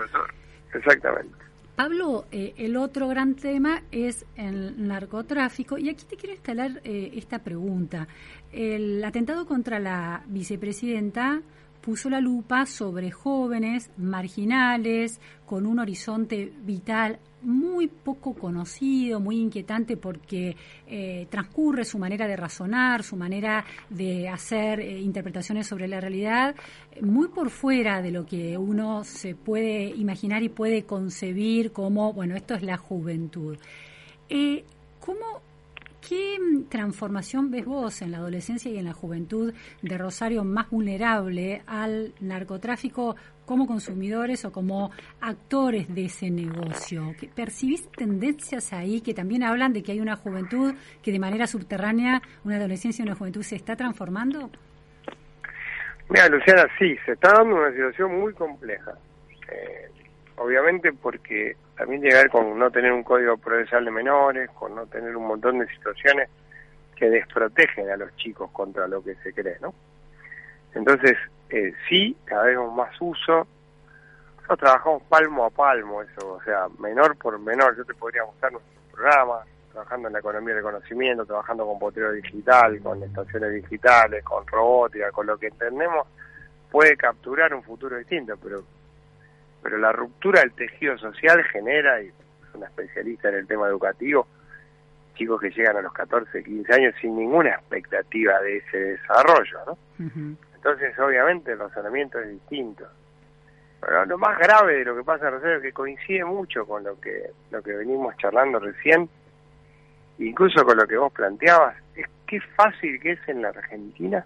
Exactamente. Pablo, eh, el otro gran tema es el narcotráfico y aquí te quiero instalar eh, esta pregunta. El atentado contra la vicepresidenta puso la lupa sobre jóvenes marginales con un horizonte vital muy poco conocido, muy inquietante porque eh, transcurre su manera de razonar, su manera de hacer eh, interpretaciones sobre la realidad, muy por fuera de lo que uno se puede imaginar y puede concebir como, bueno, esto es la juventud. Eh, ¿Cómo ¿Qué transformación ves vos en la adolescencia y en la juventud de Rosario más vulnerable al narcotráfico como consumidores o como actores de ese negocio? ¿Que ¿Percibís tendencias ahí que también hablan de que hay una juventud que de manera subterránea, una adolescencia y una juventud se está transformando? Mira, Luciana, sí, se está dando una situación muy compleja. Eh, obviamente porque también llega a ver con no tener un código procesal de menores, con no tener un montón de situaciones que desprotegen a los chicos contra lo que se cree, ¿no? Entonces, eh, sí, cada vez más uso. Nosotros trabajamos palmo a palmo eso, o sea, menor por menor. Yo te podría mostrar nuestros programas, trabajando en la economía del conocimiento, trabajando con potrero digital, con estaciones digitales, con robótica, con lo que entendemos puede capturar un futuro distinto, pero pero la ruptura del tejido social genera, y es una especialista en el tema educativo, chicos que llegan a los 14, 15 años sin ninguna expectativa de ese desarrollo, ¿no? Entonces, obviamente, el razonamiento es distinto. Pero lo más grave de lo que pasa en Rosario, que coincide mucho con lo que, lo que venimos charlando recién, incluso con lo que vos planteabas, es qué fácil que es en la Argentina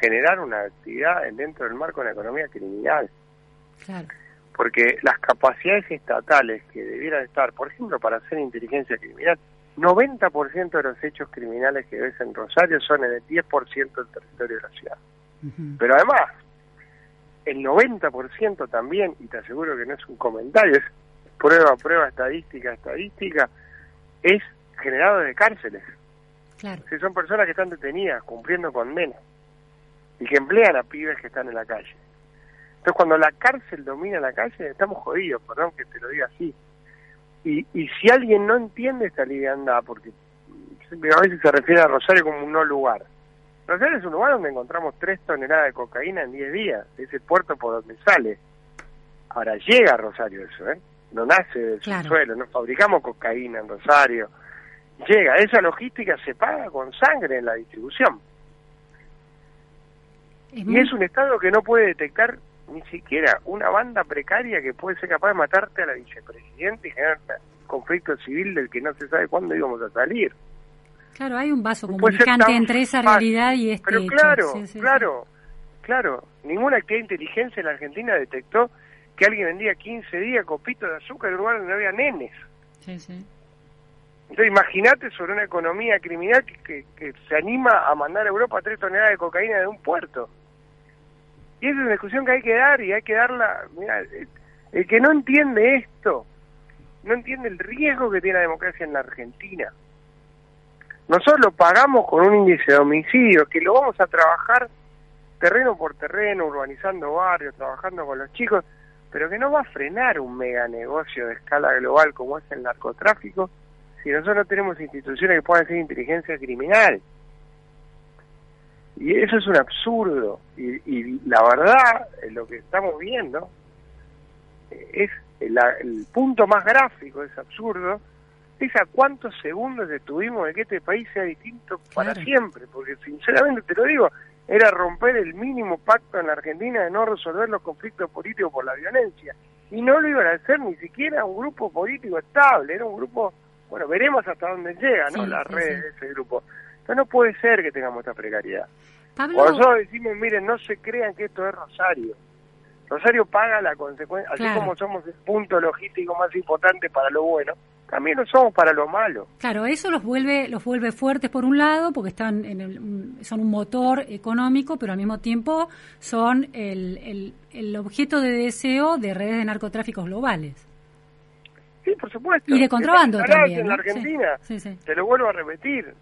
generar una actividad dentro del marco de la economía criminal. Claro. Porque las capacidades estatales que debieran estar, por ejemplo, para hacer inteligencia criminal, 90% de los hechos criminales que ves en Rosario son en el 10% del territorio de la ciudad. Pero además, el 90% también, y te aseguro que no es un comentario, es prueba, prueba, estadística, estadística, es generado de cárceles. Claro. Si son personas que están detenidas, cumpliendo condena, y que emplean a pibes que están en la calle. Entonces, cuando la cárcel domina la calle, estamos jodidos, perdón que te lo diga así. Y, y si alguien no entiende esta liviandad, porque a veces se refiere a Rosario como un no lugar. Rosario es un lugar donde encontramos tres toneladas de cocaína en 10 días, es el puerto por donde sale. Ahora llega a Rosario eso, ¿eh? No nace del Claro. subsuelo, no fabricamos cocaína en Rosario, llega. Esa logística se paga con sangre en la distribución. y es un Estado que no puede detectar ni siquiera una banda precaria que puede ser capaz de matarte a la vicepresidenta y generar conflicto civil del que no se sabe cuándo íbamos a salir. Claro, hay un vaso comunicante entre esa realidad y este Pero claro, claro, claro. Ninguna actividad de inteligencia en la Argentina detectó que alguien vendía 15 días copitos de azúcar en un lugar donde no había nenes. Sí, sí. Entonces imagínate sobre una economía criminal que, que, se anima a mandar a Europa tres toneladas de cocaína de un puerto. Y esa es una discusión que hay que dar y hay que darla... Mira, el que no entiende esto, no entiende el riesgo que tiene la democracia en la Argentina. Nosotros lo pagamos con un índice de homicidio que lo vamos a trabajar terreno por terreno, urbanizando barrios, trabajando con los chicos, pero que no va a frenar un mega negocio de escala global como es el narcotráfico si nosotros no tenemos instituciones que puedan hacer inteligencia criminal. Y eso es un absurdo. Y, y la verdad, lo que estamos viendo es el punto más gráfico de ese absurdo, es a cuántos segundos estuvimos de que este país sea distinto para siempre. Porque sinceramente te lo digo, era romper el mínimo pacto en la Argentina de no resolver los conflictos políticos por la violencia. Y no lo iban a hacer ni siquiera un grupo político estable, era un grupo, bueno, veremos hasta dónde llega, ¿no? la red de ese grupo. Entonces no puede ser que tengamos esta precariedad. Nosotros decimos, miren, no se crean que esto es Rosario. Rosario paga la consecuencia, así como somos el punto logístico más importante para lo bueno, también lo somos para lo malo. Claro, eso los vuelve los vuelve fuertes por un lado, porque están en el, son un motor económico, pero al mismo tiempo son el, el, el objeto de deseo de redes de narcotráficos globales. Sí, por supuesto. Y de contrabando también. En la Argentina, te lo vuelvo a repetir,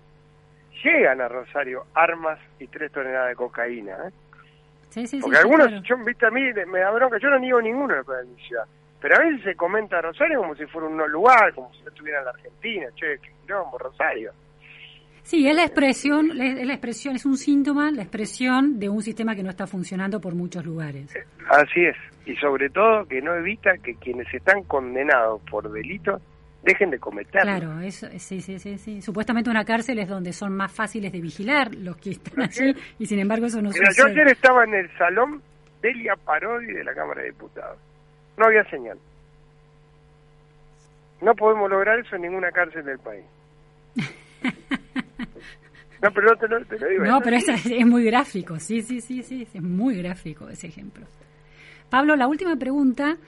llegan a Rosario armas y tres toneladas de cocaína. ¿eh? Sí, sí, Porque algunos, yo, viste, a mí me da bronca, yo no niego ninguno de la ciudad pero a veces se comenta Rosario como si fuera un no lugar, como si no estuviera en la Argentina, che, quilombo, Rosario. Sí, es la expresión, es la expresión, es un síntoma, la expresión de un sistema que no está funcionando por muchos lugares. Eh, así es, y sobre todo que no evita que quienes están condenados por delitos dejen de cometerlo. Claro, eso, sí, sí, sí, sí. Supuestamente una cárcel es donde son más fáciles de vigilar los que están allí, y sin embargo eso no Mira, Yo ayer estaba en el salón Delia Parodi de la Cámara de Diputados no había señal. No podemos lograr eso en ninguna cárcel del país. *laughs* No, pero no te lo, digo. No, pero es, muy gráfico, sí, sí, sí, sí, es muy gráfico ese ejemplo. Pablo, la última pregunta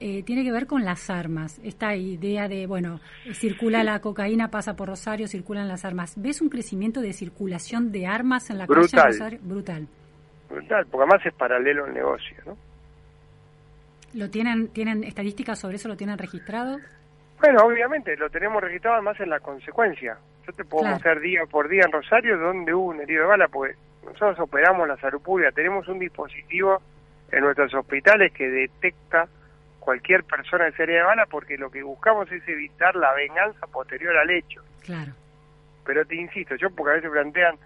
eh, tiene que ver con las armas. Esta idea de, bueno, circula la cocaína, pasa por Rosario, circulan las armas. ¿Ves un crecimiento de circulación de armas en la calle de Rosario? Brutal. Brutal, porque además es paralelo al negocio, ¿no? ¿Lo tienen, tienen estadísticas sobre eso? ¿Lo tienen registrado? Bueno, obviamente, lo tenemos registrado además en la consecuencia. Yo te puedo mostrar día por día en Rosario donde hubo un herido de bala, porque nosotros operamos la salud pública, tenemos un dispositivo en nuestros hospitales que detecta cualquier persona de serie de bala porque lo que buscamos es evitar la venganza posterior al hecho. Claro. Pero te insisto, yo porque a veces plantean,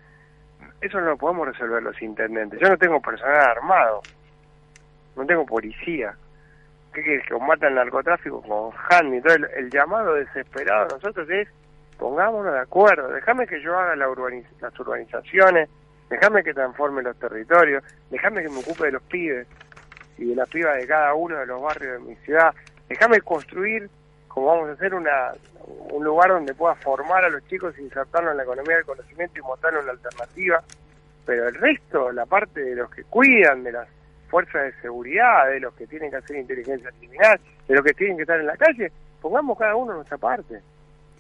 eso no lo podemos resolver los intendentes. Yo no tengo personal armado, no tengo policía. ¿qué quieres? Que combata el narcotráfico con Han. Entonces, el, llamado desesperado de nosotros es, pongámonos de acuerdo, déjame que yo haga la las urbanizaciones, déjame que transforme los territorios, déjame que me ocupe de los pibes y de las pibas de cada uno de los barrios de mi ciudad, déjame construir, como vamos a hacer, una, un lugar donde pueda formar a los chicos, insertarlos en la economía del conocimiento y mostrarles la alternativa, pero el resto, la parte de los que cuidan de las fuerzas de seguridad, de los que tienen que hacer inteligencia criminal, de los que tienen que estar en la calle, pongamos cada uno nuestra parte.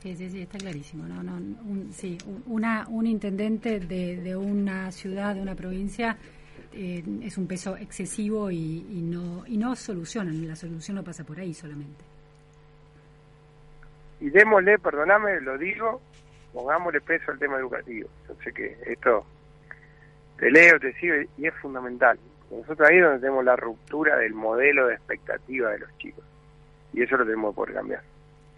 Sí, sí, sí, está clarísimo. No, no, un, sí, una, un intendente de, de una ciudad, de una provincia, eh, es un peso excesivo y, y, no y no solucionan. La solución no pasa por ahí solamente. Y démosle, perdóname, lo digo, pongámosle peso al tema educativo. Yo sé que esto te leo, te sigo y es fundamental. Nosotros ahí es donde tenemos la ruptura del modelo de expectativa de los chicos. Y eso lo tenemos que poder cambiar.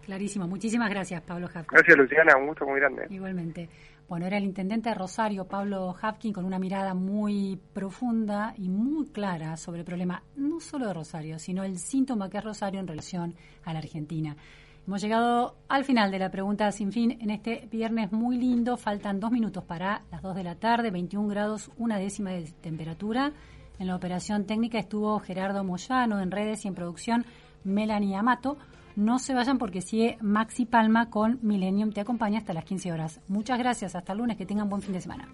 Clarísimo. Muchísimas gracias, Pablo Hafkin. Gracias, Luciana. Un gusto muy grande. Igualmente. Bueno, era el intendente de Rosario, Pablo Hafkin, con una mirada muy profunda y muy clara sobre el problema, no solo de Rosario, sino el síntoma que es Rosario en relación a la Argentina. Hemos llegado al final de la pregunta sin fin en este viernes muy lindo. Faltan dos minutos para las dos de la tarde, 21 grados, una décima de temperatura. En la operación técnica estuvo Gerardo Moyano, en redes y en producción Melanie Amato. No se vayan porque sigue Maxi Palma con Millennium. Te acompaña hasta las 15 horas. Muchas gracias. Hasta el lunes. Que tengan buen fin de semana.